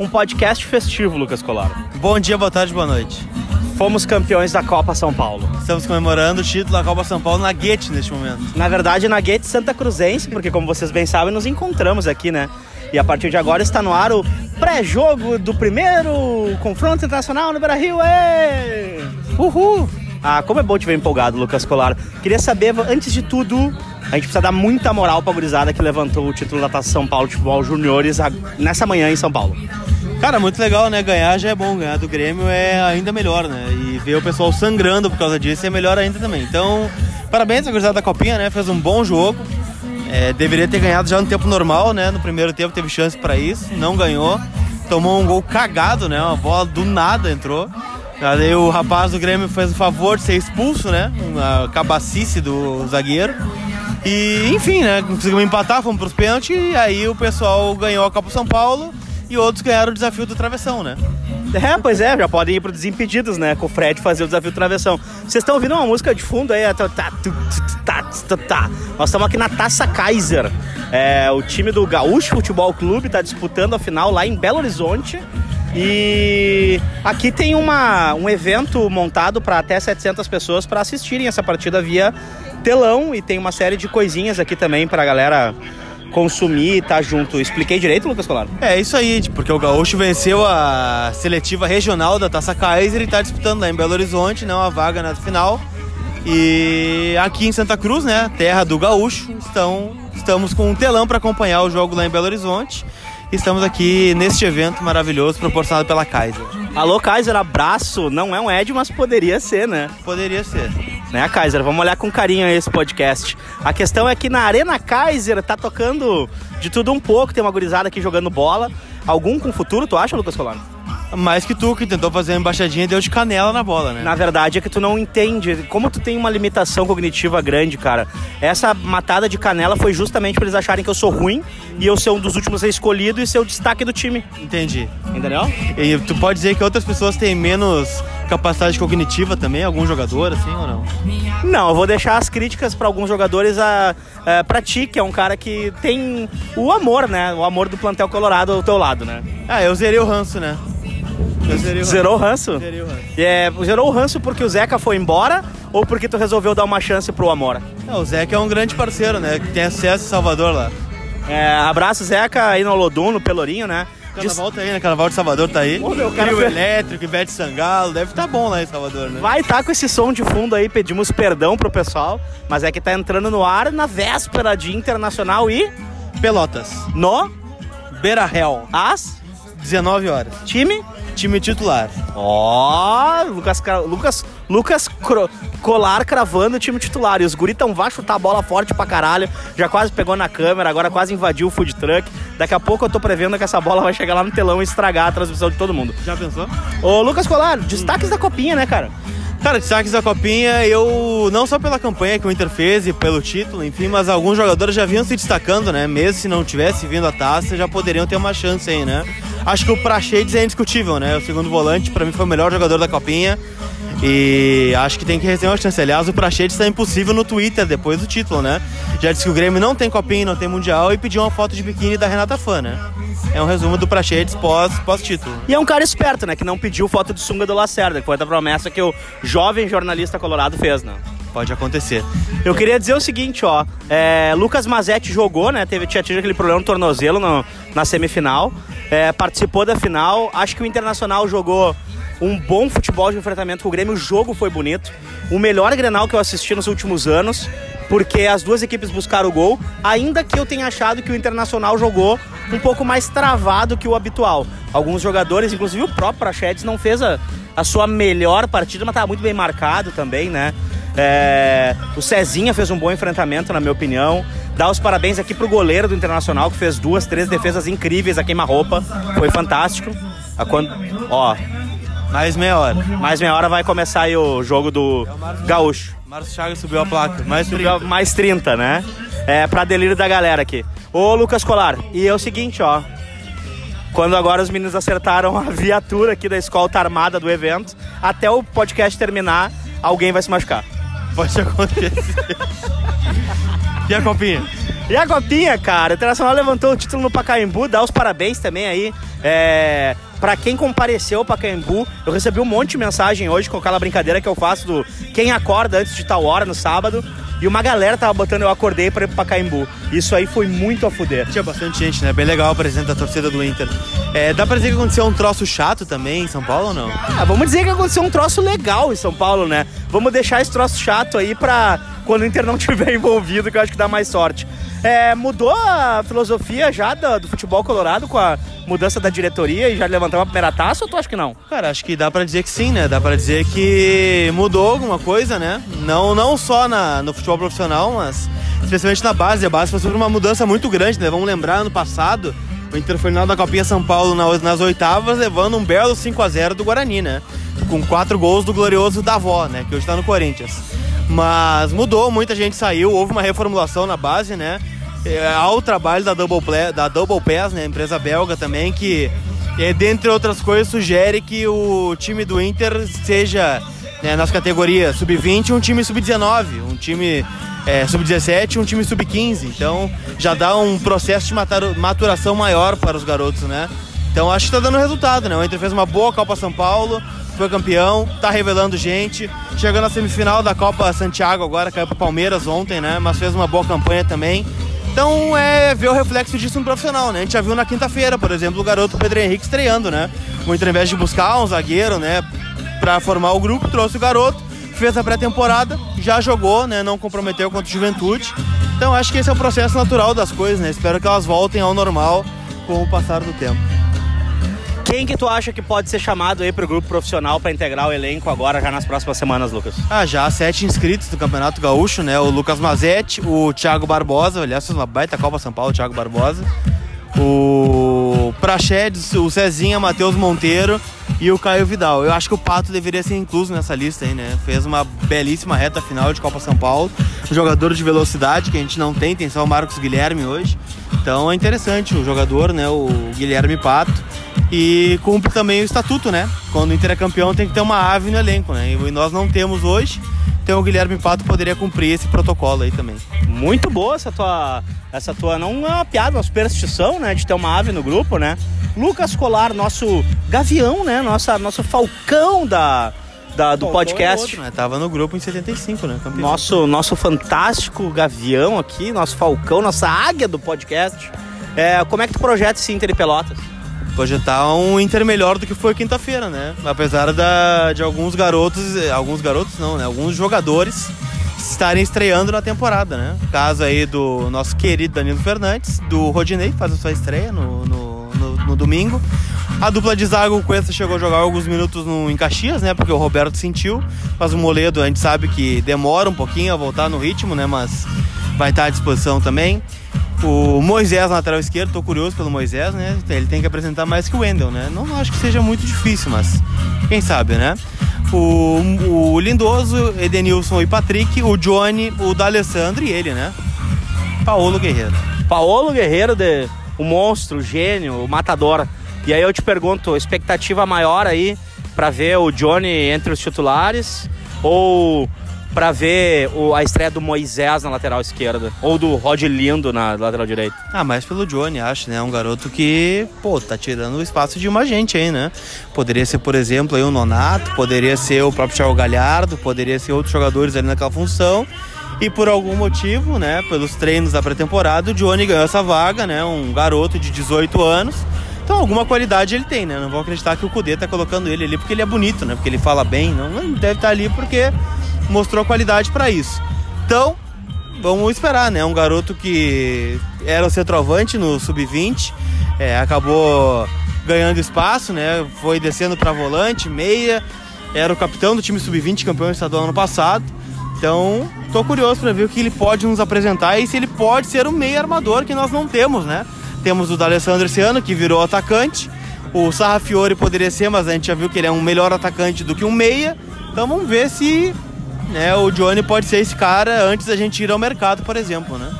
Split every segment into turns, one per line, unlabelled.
Um podcast festivo, Lucas Colar.
Bom dia, boa tarde, boa noite.
Fomos campeões da Copa São Paulo.
Estamos comemorando o título da Copa São Paulo na Guete neste momento.
Na verdade, na Guete Santa Cruzense, porque como vocês bem sabem, nos encontramos aqui, né? E a partir de agora está no ar o pré-jogo do primeiro confronto internacional no Brasil. Ê! Uhul! Ah, como é bom te ver empolgado, Lucas Colar. Queria saber, antes de tudo, a gente precisa dar muita moral pra gurizada que levantou o título da Taça São Paulo de Futebol Juniores nessa manhã em São Paulo.
Cara, muito legal, né? Ganhar já é bom, ganhar do Grêmio é ainda melhor, né? E ver o pessoal sangrando por causa disso é melhor ainda também. Então, parabéns à gurizada da Copinha, né? Fez um bom jogo. É, deveria ter ganhado já no tempo normal, né? No primeiro tempo teve chance para isso, não ganhou. Tomou um gol cagado, né? Uma bola do nada entrou. Aí o rapaz do Grêmio fez o favor de ser expulso, né? Uma cabacice do zagueiro. E, enfim, né? Conseguimos empatar, fomos pros pênaltis. E aí o pessoal ganhou a Copa São Paulo e outros ganharam o desafio do travessão, né?
É, pois é, já podem ir pro Desimpedidos, né? Com o Fred fazer o desafio do travessão. Vocês estão ouvindo uma música de fundo aí? Tá, tá, tá, tá, tá. Nós estamos aqui na Taça Kaiser. É, o time do Gaúcho Futebol Clube está disputando a final lá em Belo Horizonte. E aqui tem uma, um evento montado para até 700 pessoas para assistirem essa partida via telão e tem uma série de coisinhas aqui também para a galera consumir e tá junto. Expliquei direito, Lucas Colar?
É isso aí, porque o Gaúcho venceu a seletiva regional da Taça Kaiser e tá disputando lá em Belo Horizonte, né, uma vaga na final. E aqui em Santa Cruz, né, terra do Gaúcho, estão, estamos com um telão para acompanhar o jogo lá em Belo Horizonte. Estamos aqui neste evento maravilhoso proporcionado pela Kaiser.
Alô, Kaiser, abraço. Não é um Ed, mas poderia ser, né?
Poderia ser.
Né, Kaiser? Vamos olhar com carinho esse podcast. A questão é que na Arena Kaiser tá tocando de tudo um pouco. Tem uma gurizada aqui jogando bola. Algum com futuro, tu acha, Lucas Colano?
Mais que tu, que tentou fazer uma embaixadinha e deu de canela na bola, né?
Na verdade é que tu não entende. Como tu tem uma limitação cognitiva grande, cara. Essa matada de canela foi justamente pra eles acharem que eu sou ruim e eu ser um dos últimos a ser escolhido e ser o destaque do time.
Entendi.
Entendeu?
E tu pode dizer que outras pessoas têm menos capacidade cognitiva também? Algum jogador, assim, ou não?
Não, eu vou deixar as críticas para alguns jogadores a, a, pra ti, que é um cara que tem o amor, né? O amor do plantel colorado ao teu lado, né?
Ah, eu zerei o ranço, né? Eu zerei o
Zerou o ranço?
Zerei o ranço.
É, zerou o ranço porque o Zeca foi embora ou porque tu resolveu dar uma chance pro Amora?
Não, o Zeca é um grande parceiro, né? Que tem acesso em Salvador lá.
É, abraço, Zeca, aí no Lodum, no Pelourinho, né?
Carnaval tá aí, né? Carnaval de Salvador tá aí.
Ô, meu, cara,
Trio elétrico, Ivete Sangalo, deve estar bom lá em Salvador, né?
Vai estar com esse som de fundo aí, pedimos perdão pro pessoal, mas é que tá entrando no ar na véspera de Internacional e
Pelotas,
no
Beira Real,
as
19 horas.
time.
Time titular.
Ó, Lucas, Cra- Lucas, Lucas Cro- Colar cravando o time titular. E os guri tão vão chutar a bola forte pra caralho. Já quase pegou na câmera, agora quase invadiu o food truck. Daqui a pouco eu tô prevendo que essa bola vai chegar lá no telão e estragar a transmissão de todo mundo.
Já pensou?
Ô, Lucas Colar, destaques da copinha, né, cara?
Cara, destaques da Copinha, eu não só pela campanha que o Inter fez e pelo título, enfim, mas alguns jogadores já vinham se destacando, né? Mesmo se não tivesse vindo a taça, já poderiam ter uma chance aí, né? Acho que o Prachedes é indiscutível, né? O segundo volante, pra mim, foi o melhor jogador da Copinha. E acho que tem que receber uma chance. Aliás, o Prachedes está impossível no Twitter depois do título, né? Já disse que o Grêmio não tem Copinha, não tem Mundial e pediu uma foto de biquíni da Renata Fã, né? É um resumo do Prachedes pós- pós-título.
E é um cara esperto, né? Que não pediu foto de sunga do Lacerda, que foi a promessa que o jovem jornalista colorado fez, né?
Pode acontecer.
Eu queria dizer o seguinte, ó. é, Lucas Mazetti jogou, né? Teve, tinha tido aquele problema no tornozelo no- na semifinal. é, participou da final. Acho que o Internacional jogou um bom futebol de enfrentamento com o Grêmio. O jogo foi bonito. O melhor Grenal que eu assisti nos últimos anos. Porque as duas equipes buscaram o gol. Ainda que eu tenha achado que o Internacional jogou um pouco mais travado que o habitual. Alguns jogadores, inclusive o próprio Prachetes, não fez a, a sua melhor partida, mas estava muito bem marcado também, né? É, o Cezinha fez um bom enfrentamento, na minha opinião. Dá os parabéns aqui pro goleiro do Internacional, que fez duas, três defesas incríveis a queima-roupa. Foi fantástico. A quando, ó,
Mais meia hora.
mais meia hora vai começar aí o jogo do Gaúcho.
Márcio Chagas subiu a placa. Mais
Subiu mais 30, né? É, pra delírio da galera aqui. Ô, Lucas Colar, e é o seguinte, ó. Quando agora os meninos acertaram a viatura aqui da escolta armada do evento, até o podcast terminar, alguém vai se machucar.
Pode acontecer. e a copinha?
E a Copinha, cara, o Internacional levantou o título no Pacaembu, dá os parabéns também aí. É, para quem compareceu ao Pacaembu, eu recebi um monte de mensagem hoje com aquela brincadeira que eu faço do quem acorda antes de tal hora no sábado. E uma galera tava botando eu acordei para ir pro Pacaembu. Isso aí foi muito a fuder.
Tinha bastante gente, né? Bem legal o presente da torcida do Inter. É, dá pra dizer que aconteceu um troço chato também em São Paulo ou não?
Ah, vamos dizer que aconteceu um troço legal em São Paulo, né? Vamos deixar esse troço chato aí pra quando o Inter não tiver envolvido, que eu acho que dá mais sorte. É, mudou a filosofia já do, do, futebol colorado com a mudança da diretoria e já levantamos a primeira taça ou tu acha que não?
Cara, acho que dá para dizer que sim, né? Dá para dizer que mudou alguma coisa, né? Não, não só na, no futebol profissional, mas especialmente na base. A base passou por uma mudança muito grande, né? Vamos lembrar, ano passado, o Inter foi final da Copinha São Paulo nas, oitavas, levando um belo 5 a 0 do Guarani, né? Com quatro gols do glorioso Davó, né? Que hoje tá no Corinthians. Mas mudou, muita gente saiu, houve uma reformulação na base, né? É, há o trabalho da Double, Play, da Double Pass, né? Empresa belga também, que, é, dentre outras coisas, sugere que o time do Inter seja, né, nas categorias sub-20, um time sub-19, um time é, sub-17 um time sub-15. Então já dá um processo de maturação maior para os garotos, né? Então acho que está dando resultado, né? O Inter fez uma boa Copa São Paulo, foi campeão, tá revelando gente. Chegando na semifinal da Copa Santiago agora, caiu pro Palmeiras ontem, né? Mas fez uma boa campanha também. Então é ver o reflexo disso no profissional, né? A gente já viu na quinta-feira, por exemplo, o garoto Pedro Henrique estreando, né? O Inter, ao invés de buscar um zagueiro, né? Pra formar o grupo, trouxe o garoto, fez a pré-temporada, já jogou, né? Não comprometeu contra o Juventude. Então acho que esse é o processo natural das coisas, né? Espero que elas voltem ao normal com o passar do tempo.
Quem que tu acha que pode ser chamado aí pro grupo profissional para integrar o elenco agora, já nas próximas semanas, Lucas?
Ah, já sete inscritos do Campeonato Gaúcho, né? O Lucas Mazetti, o Thiago Barbosa, aliás, uma baita Copa São Paulo, o Thiago Barbosa. O Prachedes, o Cezinha, Matheus Monteiro e o Caio Vidal. Eu acho que o Pato deveria ser incluso nessa lista aí, né? Fez uma belíssima reta final de Copa São Paulo. Um jogador de velocidade que a gente não tem, tem só o Marcos Guilherme hoje. Então é interessante o jogador, né? O Guilherme Pato e cumpre também o estatuto, né? Quando o Inter é campeão tem que ter uma ave no elenco, né? E nós não temos hoje, então o Guilherme Pato poderia cumprir esse protocolo aí também.
Muito boa essa tua, essa tua não é uma piada, uma superstição, né? De ter uma ave no grupo, né? Lucas Colar, nosso gavião, né? Nossa, nosso falcão da, da, do podcast. Outro,
né? Tava no grupo em 75, né?
Campeão. Nosso, nosso fantástico gavião aqui, nosso falcão, nossa águia do podcast. É, como é que tu projeta esse Inter e Pelotas?
Projetar um Inter melhor do que foi quinta-feira, né? Apesar da, de alguns garotos, alguns garotos não, né? Alguns jogadores estarem estreando na temporada, né? Caso aí do nosso querido Danilo Fernandes, do Rodinei, faz a sua estreia no, no, no, no domingo. A dupla de zaga, o Cuesta chegou a jogar alguns minutos no, em Caxias, né? Porque o Roberto sentiu. Mas o Moledo, a gente sabe que demora um pouquinho a voltar no ritmo, né? Mas vai estar à disposição também. O Moisés, lateral esquerdo, tô curioso pelo Moisés, né? Ele tem que apresentar mais que o Wendel, né? Não acho que seja muito difícil, mas quem sabe, né? O, o Lindoso, Edenilson e Patrick, o Johnny, o D'Alessandro e ele, né? Paolo Guerreiro.
Paolo Guerreiro, de, o monstro, o gênio, o matador. E aí eu te pergunto, expectativa maior aí para ver o Johnny entre os titulares ou para ver o, a estreia do Moisés na lateral esquerda. Ou do Rod Lindo na lateral direita.
Ah, mais pelo Johnny, acho, né? Um garoto que, pô, tá tirando o espaço de uma gente aí, né? Poderia ser, por exemplo, aí o Nonato, poderia ser o próprio Thiago Galhardo, poderia ser outros jogadores ali naquela função. E por algum motivo, né, pelos treinos da pré-temporada, o Johnny ganhou essa vaga, né? Um garoto de 18 anos. Então alguma qualidade ele tem, né? Não vou acreditar que o Cudê tá colocando ele ali porque ele é bonito, né? Porque ele fala bem. Não, deve estar tá ali porque mostrou qualidade para isso. Então, vamos esperar, né? Um garoto que era o centroavante no sub-20, é, acabou ganhando espaço, né? Foi descendo para volante, meia, era o capitão do time sub-20, campeão estadual ano passado. Então, tô curioso para ver o que ele pode nos apresentar e se ele pode ser o meio armador que nós não temos, né? Temos o D'Alessandro esse ano, que virou atacante. O Sarrafiore poderia ser, mas a gente já viu que ele é um melhor atacante do que um meia. Então vamos ver se né, o Johnny pode ser esse cara antes da gente ir ao mercado, por exemplo, né?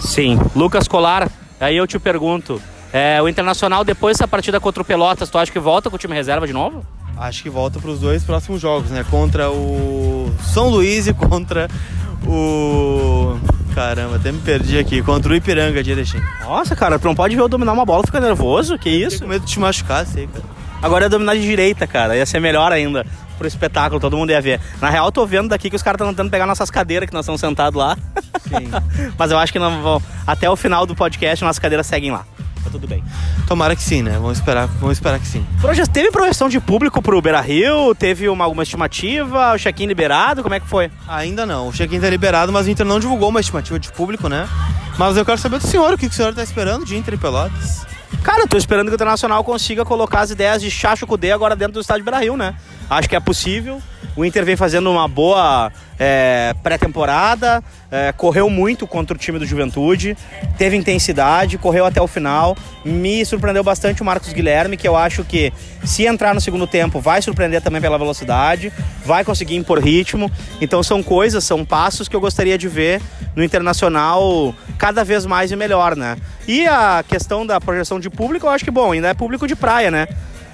Sim. Lucas Colar, aí eu te pergunto, é, o Internacional depois dessa partida contra o Pelotas, tu acha que volta com o time reserva de novo?
Acho que volta para os dois próximos jogos, né? Contra o São Luís e contra o Caramba, até me perdi aqui. Contra o Ipiranga, dia deixei.
Nossa, cara, tu não pode ver eu dominar uma bola e ficar nervoso? Que isso?
Com medo de te machucar, sei, cara.
Agora ia dominar de direita, cara. Ia ser melhor ainda pro espetáculo, todo mundo ia ver. Na real, eu tô vendo daqui que os caras estão tentando pegar nossas cadeiras que nós estamos sentados lá.
Sim.
Mas eu acho que não vão. Até o final do podcast, nossas cadeiras seguem lá. Tá tudo bem.
Tomara que sim, né? Vamos esperar, vamos esperar que sim.
Proje- Teve projeção de público pro Beira Rio? Teve uma, alguma estimativa? O check-in liberado? Como é que foi?
Ainda não. O check-in tá liberado, mas o Inter não divulgou uma estimativa de público, né? Mas eu quero saber do senhor, o que que o senhor tá esperando de Inter e Pelotas?
Cara, eu tô esperando que o Internacional consiga colocar as ideias de Chacho Cudê agora dentro do estádio Beira Rio, né? Acho que é possível. O Inter vem fazendo uma boa é, pré-temporada, é, correu muito contra o time do Juventude, teve intensidade, correu até o final. Me surpreendeu bastante o Marcos Guilherme, que eu acho que se entrar no segundo tempo vai surpreender também pela velocidade, vai conseguir impor ritmo. Então são coisas, são passos que eu gostaria de ver no Internacional cada vez mais e melhor, né? E a questão da projeção de público, eu acho que, bom, ainda é público de praia, né?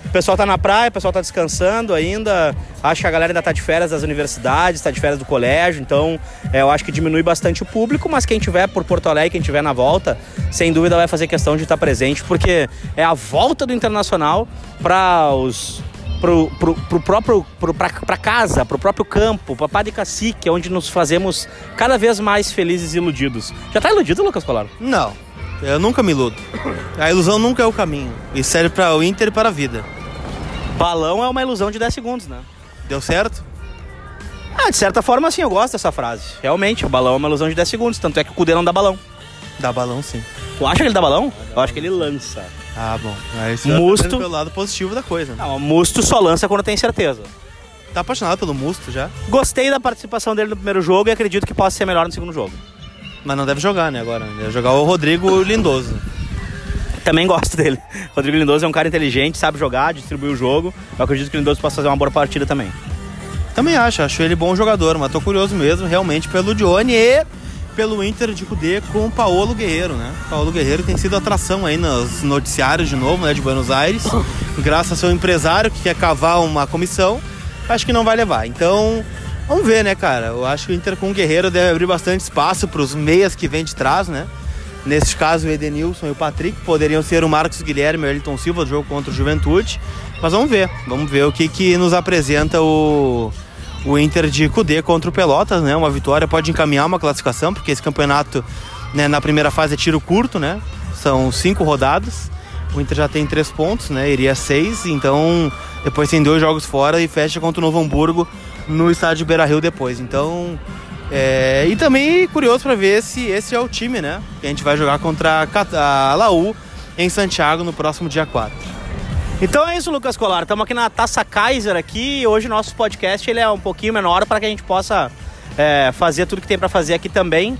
O pessoal tá na praia, o pessoal tá descansando ainda. Acho que a galera ainda tá de férias das universidades, tá de férias do colégio, então é, eu acho que diminui bastante o público, mas quem tiver por Porto Alegre, quem tiver na volta, sem dúvida vai fazer questão de estar presente, porque é a volta do Internacional para os pro, pro, pro próprio pro, pra, pra casa, pro próprio campo, pra Pá de Cacique, onde nos fazemos cada vez mais felizes e iludidos. Já tá iludido, Lucas Colar?
Não. Eu nunca me iludo. A ilusão nunca é o caminho. E serve para o Inter e para a vida.
Balão é uma ilusão de 10 segundos, né?
Deu certo?
Ah, de certa forma, sim, eu gosto dessa frase. Realmente, o balão é uma ilusão de 10 segundos, tanto é que o Cudê não dá balão.
Dá balão sim.
Tu acha que ele dá balão? Eu acho que ele lança.
Ah, bom. Aí você
Musto.
tá pelo lado positivo da coisa. né?
Não, o Musto só lança quando tem certeza.
Tá apaixonado pelo Musto já?
Gostei da participação dele no primeiro jogo e acredito que possa ser melhor no segundo jogo.
Mas não deve jogar, né, agora. Deve jogar o Rodrigo Lindoso.
Também gosto dele. Rodrigo Lindoso é um cara inteligente, sabe jogar, distribuir o jogo. Eu acredito que o Lindoso possa fazer uma boa partida também.
Também acho, acho ele bom jogador, mas tô curioso mesmo, realmente, pelo Dione e pelo Inter de Cudê com o Paulo Guerreiro, né? Paulo Guerreiro tem sido atração aí nos noticiários de novo, né, de Buenos Aires. Graças ao seu empresário que quer cavar uma comissão, acho que não vai levar. Então, vamos ver, né, cara? Eu acho que o Inter com o Guerreiro deve abrir bastante espaço para os meias que vem de trás, né? Nesse caso, o Edenilson e o Patrick poderiam ser o Marcos Guilherme e o Elton Silva do jogo contra o Juventude. Mas vamos ver, vamos ver o que, que nos apresenta o, o Inter de Cudê contra o Pelotas, né? Uma vitória pode encaminhar uma classificação, porque esse campeonato né, na primeira fase é tiro curto, né? São cinco rodadas. O Inter já tem três pontos, né? Iria seis, então depois tem dois jogos fora e fecha contra o Novo Hamburgo no estádio Beira Rio depois. Então. é, E também curioso para ver se esse é o time, né? Que a gente vai jogar contra a Laú em Santiago no próximo dia 4.
Então é isso, Lucas Colar. Estamos aqui na Taça Kaiser aqui. Hoje nosso podcast ele é um pouquinho menor para que a gente possa é, fazer tudo que tem para fazer aqui também.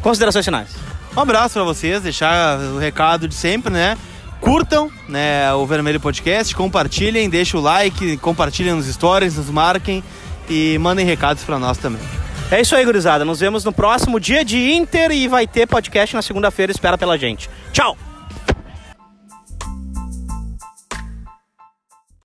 Considerações finais.
Um abraço para vocês, deixar o recado de sempre, né? Curtam né, o Vermelho Podcast, compartilhem, deixem o like, compartilhem nos stories, nos marquem e mandem recados para nós também.
É isso aí, gurizada. Nos vemos no próximo dia de Inter e vai ter podcast na segunda-feira. Espera pela gente. Tchau!